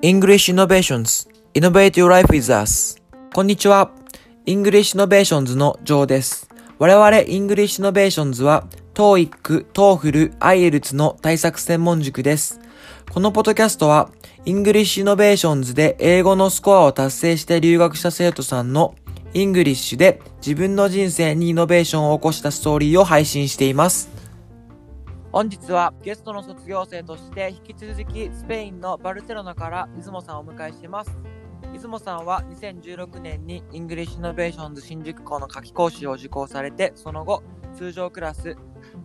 English Innovations Innovate Your Life with Us こんにちは English Innovations のジョーです我々 English Innovations は TOEIC、TOEFL、IELTS の対策専門塾ですこのポッドキャストは English Innovations で英語のスコアを達成して留学した生徒さんの English で自分の人生にイノベーションを起こしたストーリーを配信しています本日はゲストの卒業生として引き続きスペインのバルセロナから出雲さんをお迎えしています。出雲さんは2016年に English Innovations 新宿校の夏季講習を受講されて、その後通常クラス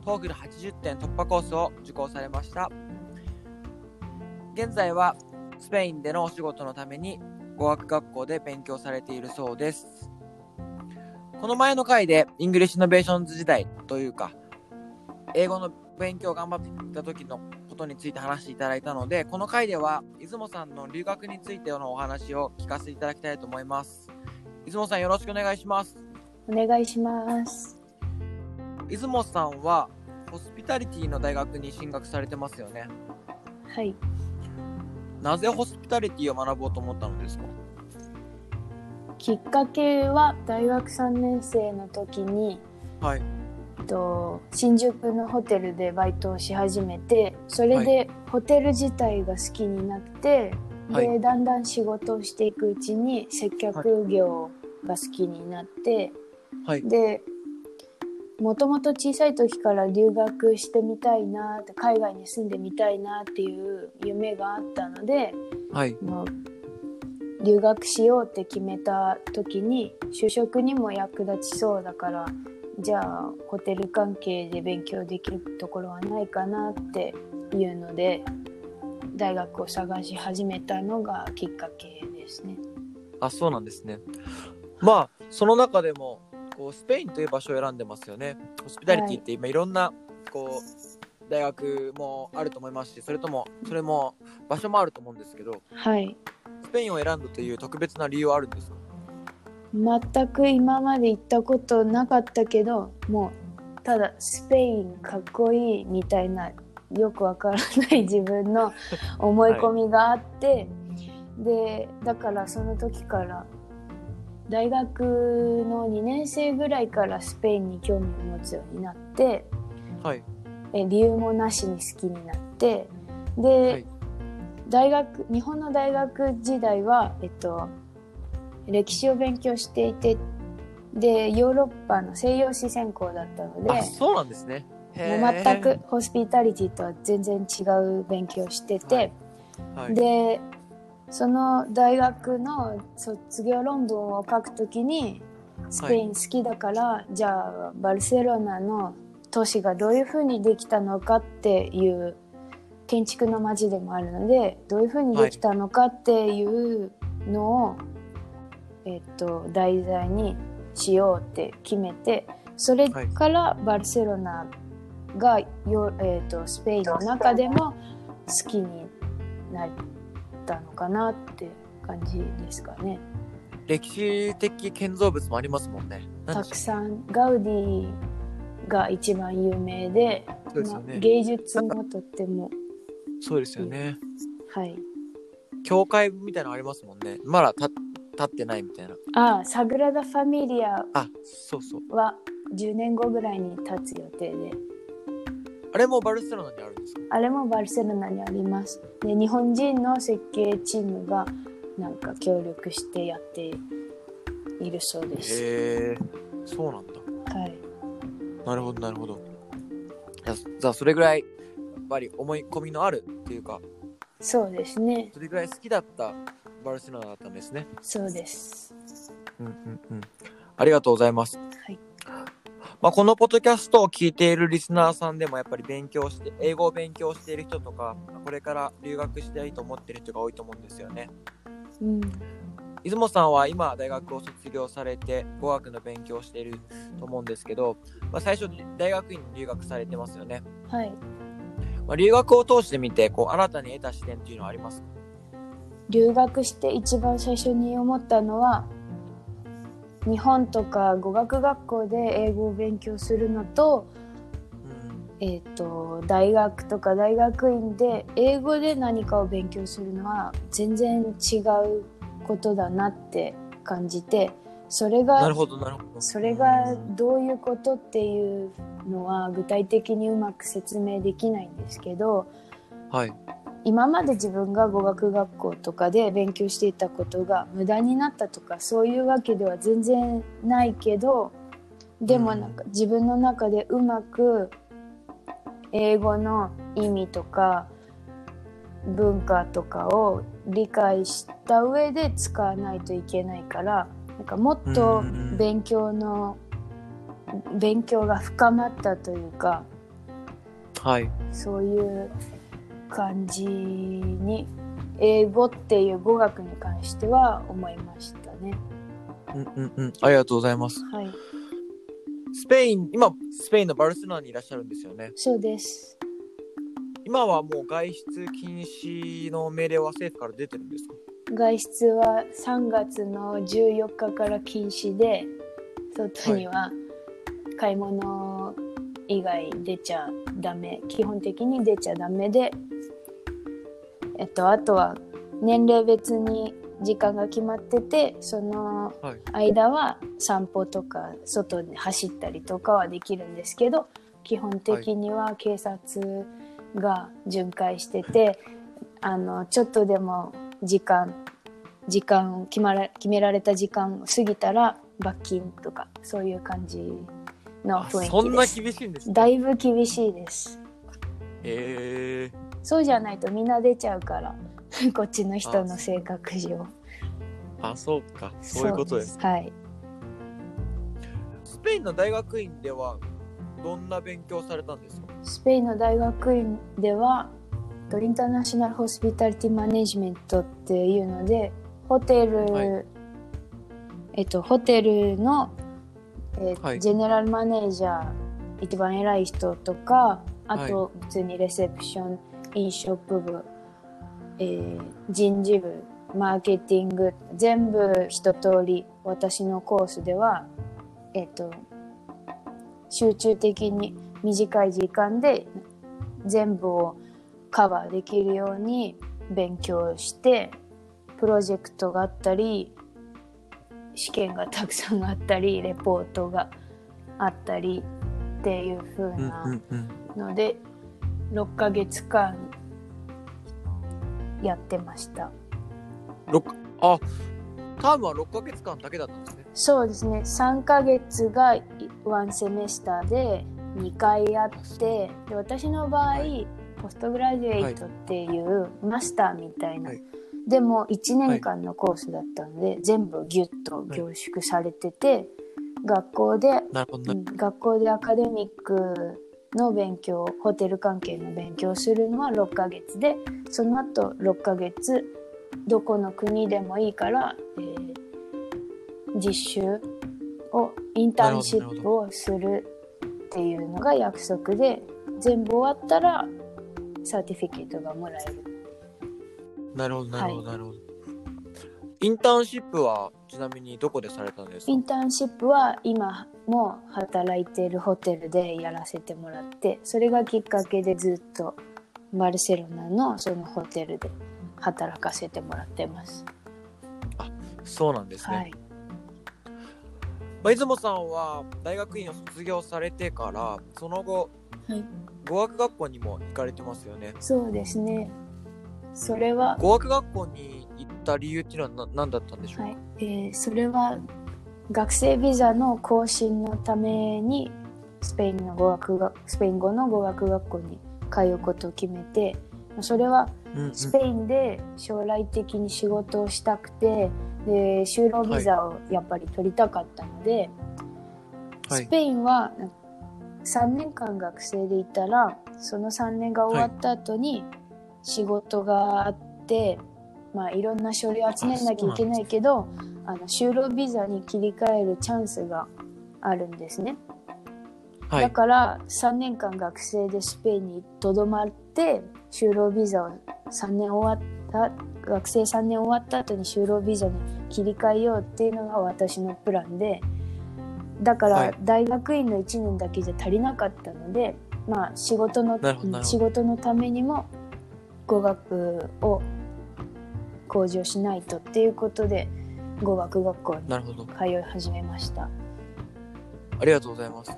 TOEFL80 点突破コースを受講されました。現在はスペインでのお仕事のために語学学校で勉強されているそうです。この前の回で English Innovations 時代というか、英語の勉強頑張っていた時のことについて話していただいたので、この回では、出雲さんの留学についてのお話を聞かせていただきたいと思います。出雲さんよろしくお願いします。お願いします。出雲さんは、ホスピタリティの大学に進学されてますよね。はい。なぜホスピタリティを学ぼうと思ったのですか？きっかけは大学3年生の時に、はい、と新宿のホテルでバイトをし始めてそれでホテル自体が好きになって、はい、でだんだん仕事をしていくうちに接客業が好きになって、はい、でもともと小さい時から留学してみたいなって海外に住んでみたいなっていう夢があったので、はい、留学しようって決めた時に就職にも役立ちそうだからじゃあホテル関係で勉強できるところはないかなっていうので大学を探し始めたのがきっかけですね。あそうなんですね。まあその中でもこうスペインという場所を選んでますよね。ホスピタリティって今いろんなこう大学もあると思いますしそれともそれも場所もあると思うんですけど、はい、スペインを選んだという特別な理由はあるんですか？全く今まで行ったことなかったけどもうただスペインかっこいいみたいなよくわからない自分の思い込みがあって、はい、でだからその時から大学の2年生ぐらいからスペインに興味を持つようになって、はい、え理由もなしに好きになってで、はい、大学日本の大学時代はえっと歴史を勉強していてでヨーロッパの西洋史専攻だったのでそうなんですね。もう全くホスピタリティとは全然違う勉強してて、はい。はい、でその大学の卒業論文を書くときにスペイン好きだから、はい、じゃあバルセロナの都市がどういうふうにできたのかっていう建築の街でもあるのでどういうふうにできたのかっていうのをえっと、題材にしようって決めてそれからバルセロナがよ、えっと、スペインの中でも好きになったのかなって感じですかね。歴史的建造物もありますもんね。たくさんガウディが一番有名で、ねまあ、芸術もとってもそうですよね。はい。教会みたいなのありますもんね。まだた立ってないみたいな。ああ、サグラダ・ファミリアあ、そうそう。は10年後ぐらいに立つ予定で。あれもバルセロナにあるんですか？あれもバルセロナにあります。で、日本人の設計チームがなんか協力してやっているそうです。へえ、そうなんだ。はい。なるほど、なるほど。じゃあ、それぐらい、やっぱり思い込みのあるっていうか、そうですね。それぐらい好きだったバルセロナだったんですね。そうです。うんうんうん。ありがとうございます。はい。まあ、このポッドキャストを聞いているリスナーさんでもやっぱり勉強して、英語を勉強している人とか、これから留学したいと思っている人が多いと思うんですよね。うん。出雲さんは今大学を卒業されて語学の勉強をしていると思うんですけど、まあ、最初大学院に留学されてますよね。はい。まあ、留学を通してみてこう新たに得た視点っていうのはありますか？留学して一番最初に思ったのは日本とか語学学校で英語を勉強するのと、うん、えっ、と大学とか大学院で英語で何かを勉強するのは全然違うことだなって感じてそれがなるほどなるほど。それがどういうことっていうのは具体的にうまく説明できないんですけどはい今まで自分が語学学校とかで勉強していたことが無駄になったとかそういうわけでは全然ないけどでもなんか自分の中でうまく英語の意味とか文化とかを理解した上で使わないといけないからなんかもっと勉強の勉強が深まったというかはい。そういう感じに英語っていう語学に関しては思いましたね。うんうんうん。ありがとうございます。はい、スペイン今スペインのバルセロナにいらっしゃるんですよね。そうです。今はもう外出禁止の命令は政府から出てるんですか？外出は3月の14日から禁止で外には買い物以外出ちゃダメ、基本的に出ちゃダメでえっとあとは年齢別に時間が決まっててそのはい間は散歩とか外で走ったりとかはできるんですけど基本的には警察が巡回してて、あのちょっとでも時間時間決まら決められた時間を過ぎたら罰金とかそういう感じのあ雰囲そんな気です。厳しいんですねだいぶ厳しいです。へえそうじゃないとみんな出ちゃうから。こっちの人の性格上。あそうか。そういうことです。はい。スペインの大学院ではどんな勉強されたんですか？スペインの大学院ではとインターナショナルホスピタリティマネジメントっていうのでホテル、はい。えっとホテルの、えーはい。ジェネラルマネージャー一番偉い人とかあと普通にレセプション、飲食部、えー人事部マーケティング全部一通り私のコースではえっと集中的に短い時間で全部をカバーできるように勉強してプロジェクトがあったり試験がたくさんあったりレポートがあったりっていう風うんなうんうん。ので6ヶ月間やってました。六あタームは6ヶ月間だけだったんですね。そうですね。3ヶ月が1セメスターで2回あってで私の場合、はい。ポストグラジュエイトっていうマスターみたいな、はい。でも1年間のコースだったので、全部ギュッと凝縮されてて、学校で学校でアカデミックの勉強ホテル関係の勉強をするのは6ヶ月でその後6ヶ月どこの国でもいいから、えー実習をインターンシップをするっていうのが約束で全部終わったらサーティフィケートがもらえる。なるほどなるほどはなるほど、インターンシップはちなみにどこでされたんですか？インターンシップは今も働いているホテルでやらせてもらってそれがきっかけでずっとバルセロナのそのホテルで働かせてもらってます。そうなんですね、はい、まあ、出雲さんは大学院を卒業されてからその後はい、語学学校にも行かれてますよね。そうですね。それは、語学学校に行った理由っていうのはな何だったんでしょうか、はい。えーそれは学生ビザの更新のためにスペインの語学がスペイン語の語学学校に通うことを決めてそれはスペインで将来的に仕事をしたくてで就労ビザをやっぱり取りたかったので、はい。スペインは3年間学生でいたらその3年が終わった後に仕事があって、まあいろんな書類を集めなきゃいけないけどあの就労ビザに切り替えるチャンスがあるんですね。はい。だから3年間学生でスペインにとどまって就労ビザを3年終わった学生3年終わった後に就労ビザに切り替えようっていうのが私のプランでだからはい。大学院の1年だけじゃ足りなかったのでまあ仕事の仕事のためにも語学を向上しないとっていうことで語学学校になるほど。通い始めました。ありがとうございます。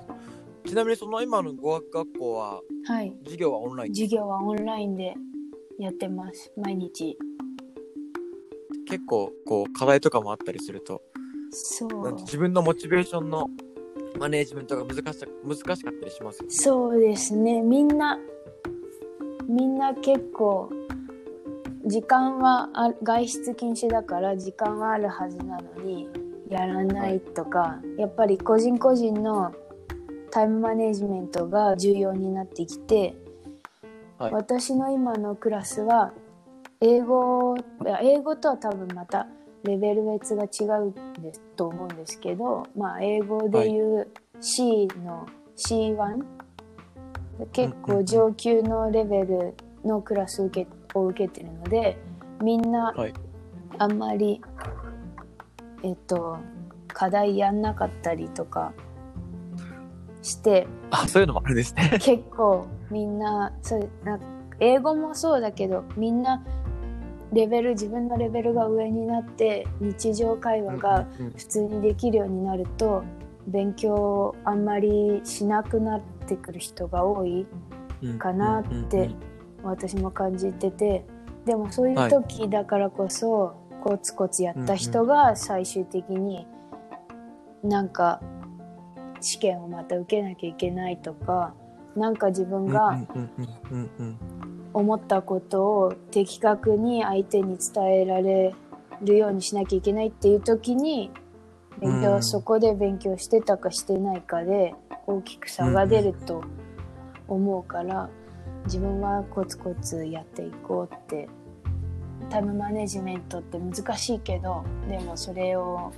ちなみにその今の語学学校は、はい。授業はオンライン授業はオンラインでやってます。毎日。結構こう課題とかもあったりすると、そう。自分のモチベーションのマネージメントが難しさ難しかったりしますよね。そうですね。みんな、みんな結構、時間はあ外出禁止だから時間はあるはずなのにやらないとか、やっぱり個人個人のタイムマネジメントが重要になってきて、はい。私の今のクラスは英語いや英語とは多分またレベル別が違うんですと思うんですけど、まあ、英語でいう C の C1 結構上級のレベルのクラス受けを受けてるのでみんなはい。あんまり、えっと課題やんなかったりとかしてあ、そういうのもあるんですね。結構みんなそうなんか英語もそうだけどみんなレベル自分のレベルが上になって日常会話がうん普通にできるようになると勉強あんまりしなくなってくる人が多いうんかなって私も感じててでもそういう時だからこそ、コツコツやった人が最終的になんか試験をまた受けなきゃいけないとかなんか自分がうんうんうんうんうん思ったことを的確に相手に伝えられるようにしなきゃいけないっていう時に勉強、うん。そこで勉強してたかしてないかで大きく差が出ると思うから、自分はコツコツやっていこうってタイムマネジメントって難しいけどでもそれを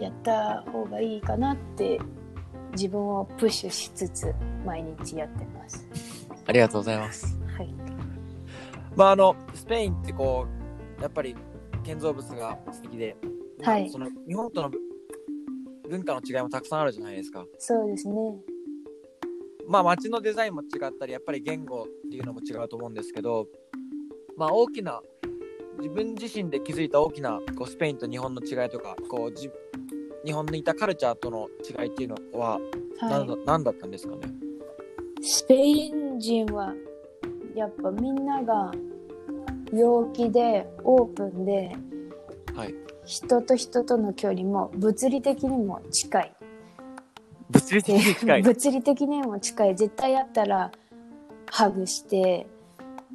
やった方がいいかなって自分をプッシュしつつ毎日やってます。ありがとうございます。はい、まああのスペインってこうやっぱり建造物が素敵で、はいまあその日本との文化の違いもたくさんあるじゃないですか。そうですね。まあ街のデザインも違ったりやっぱり言語っていうのも違うと思うんですけど、まあ大きな自分自身で気づいた大きなこうスペインと日本の違いとかこうじ日本にいたカルチャーとの違いっていうのは何だ,、はい、何だったんですかね？スペイン人はやっぱみんなが陽気でオープンではい。人と人との距離も物理的にも近い。物理的に近い。物理的にも近い。絶対やったらハグして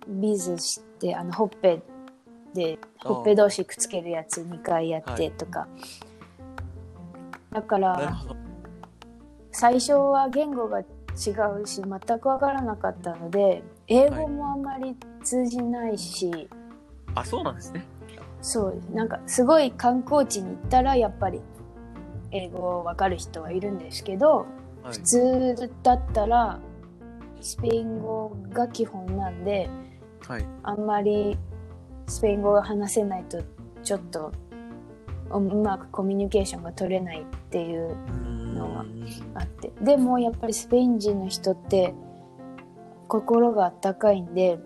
ビズしてあのほっぺでほっぺ同士くっつけるやつ2回やってとか。だから。最初は言語が違うし全く分からなかったので英語もあんまり通じないし、あ、そうなんですね。そうなんかすごい観光地に行ったらやっぱり英語分かる人はいるんですけどはい普。通だったらスペイン語が基本なんではい。あんまりスペイン語が話せないとちょっとうまくコミュニケーションが取れないっていうのはあってでもやっぱりスペイン人の人って心があったかいんで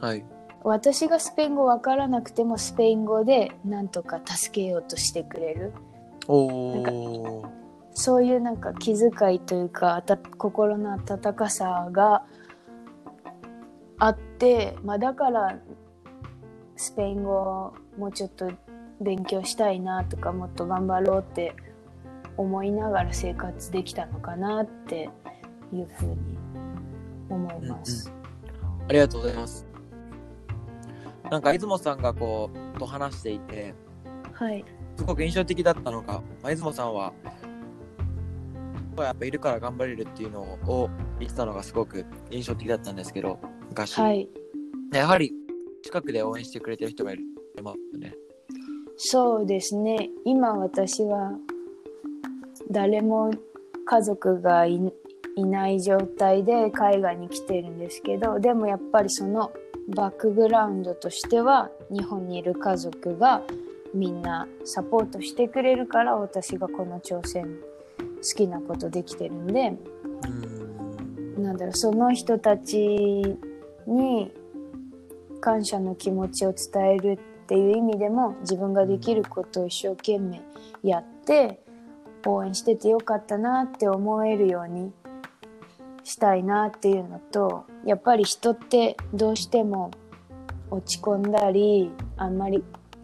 はい。私がスペイン語わからなくてもスペイン語でなんとか助けようとしてくれるおー。そういうなんか気遣いというかあた心の温かさがあって、まあ、だからスペイン語をもうちょっと勉強したいなとかもっと頑張ろうって思いながら生活できたのかなっていうふうに思います。ありがとうございます。なんか、出雲さんがこう、と話していて、はい、すごく印象的だったのが、まあ、出雲さんは、やっぱいるから頑張れるっていうのを言ってたのがすごく印象的だったんですけど、昔。はいやはり、近くで応援してくれてる人がいる。ね。そうですね今私は誰も家族がいいない状態で海外に来てるんですけどでもやっぱりそのバックグラウンドとしては日本にいる家族がみんなサポートしてくれるから私がこの挑戦好きなことできてるんで。なんだろうその人たちに感謝の気持ちを伝えるっていう意味でも自分ができることを一生懸命やって応援しててよかったなって思えるようにしたいなっていうのとやっぱり人ってどうしても落ち込んだりあんまり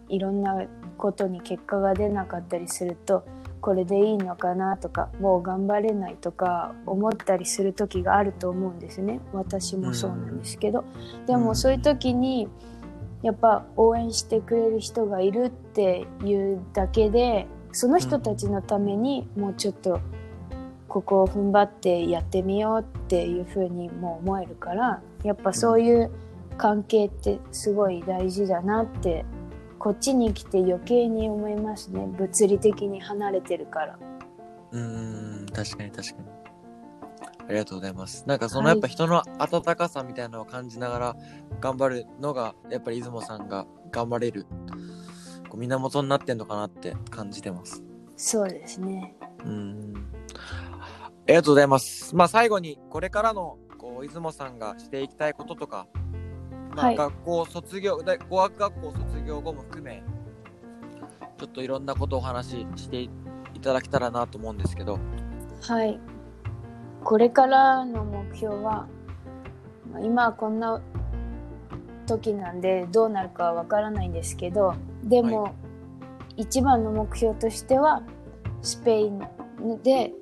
いろんなことに結果が出なかったりするとこれでいいのかなとかもう頑張れないとか思ったりする時があると思うんですね。私もそうなんですけど、でもそういう時にやっぱ応援してくれる人がいるっていうだけでその人たちのためにもうちょっとここを踏ん張ってやってみようっていうふうにも思えるからやっぱそういう関係ってすごい大事だなってこっちに来て余計に思いますね。物理的に離れてるから。うん確かに確かに。ありがとうございます。なんかそのやっぱ人の温かさみたいなのを感じながら頑張るのがやっぱり出雲さんが頑張れるこう源になってんのかなって感じてます。そうですね。うん。ありがとうございます。まあ最後にこれからのこう出雲さんがしていきたいこととかまあ、はい。学校卒業、大語学学校卒業後も含め、ちょっといろんなことをお話ししていただけたらなと思うんですけど、はい。これからの目標はまあ今はこんな時なんでどうなるかはわからないんですけどでも、は一番の目標としてはスペインで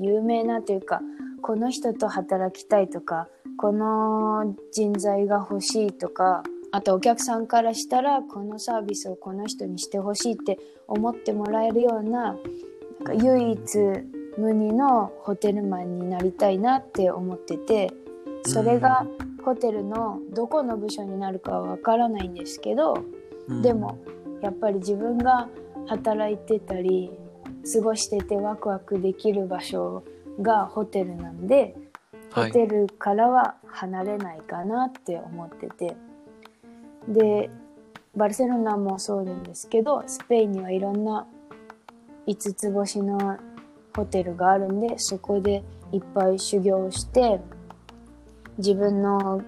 有名なというかこの人と働きたいとかこの人材が欲しいとかあとお客さんからしたらこのサービスをこの人にしてほしいって思ってもらえるようななんか唯一無二のホテルマンになりたいなって思っててそれがホテルのどこの部署になるかはわからないんですけどうん。でも、やっぱり自分が働いてたり過ごしててワクワクできる場所がホテルなんで、はい、ホテルからは離れないかなって思っててでバルセロナもそうなんですけどスペインにはいろんな5つ星のホテルがあるんでそこでいっぱい修行して自分の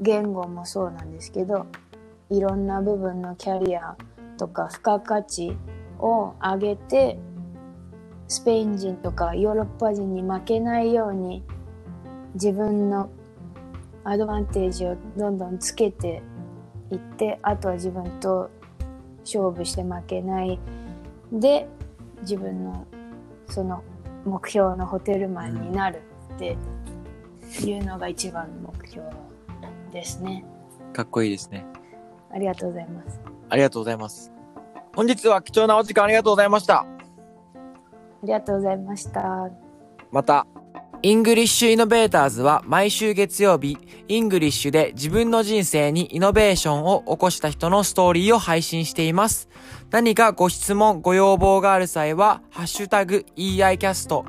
言語もそうなんですけどいろんな部分のキャリアとか付加価値を上げてスペイン人とかヨーロッパ人に負けないように自分のアドバンテージをどんどんつけていってあとは自分と勝負して負けないで自分のその目標のホテルマンになるっていうのが一番の目標ですね。かっこいいですね。ありがとうございます。ありがとうございます。本日は貴重なお時間ありがとうございました。ありがとうございました。また。 English Innovators は毎週月曜日、 English で自分の人生にイノベーションを起こした人のストーリーを配信しています。何かご質問、ご要望がある際は、ハッシュタグ EICAST、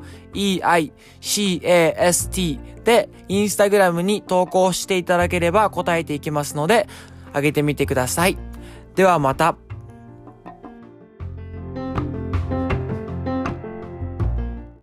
EICAST でインスタグラムに投稿していただければ答えていきますので、上げてみてください。ではまた。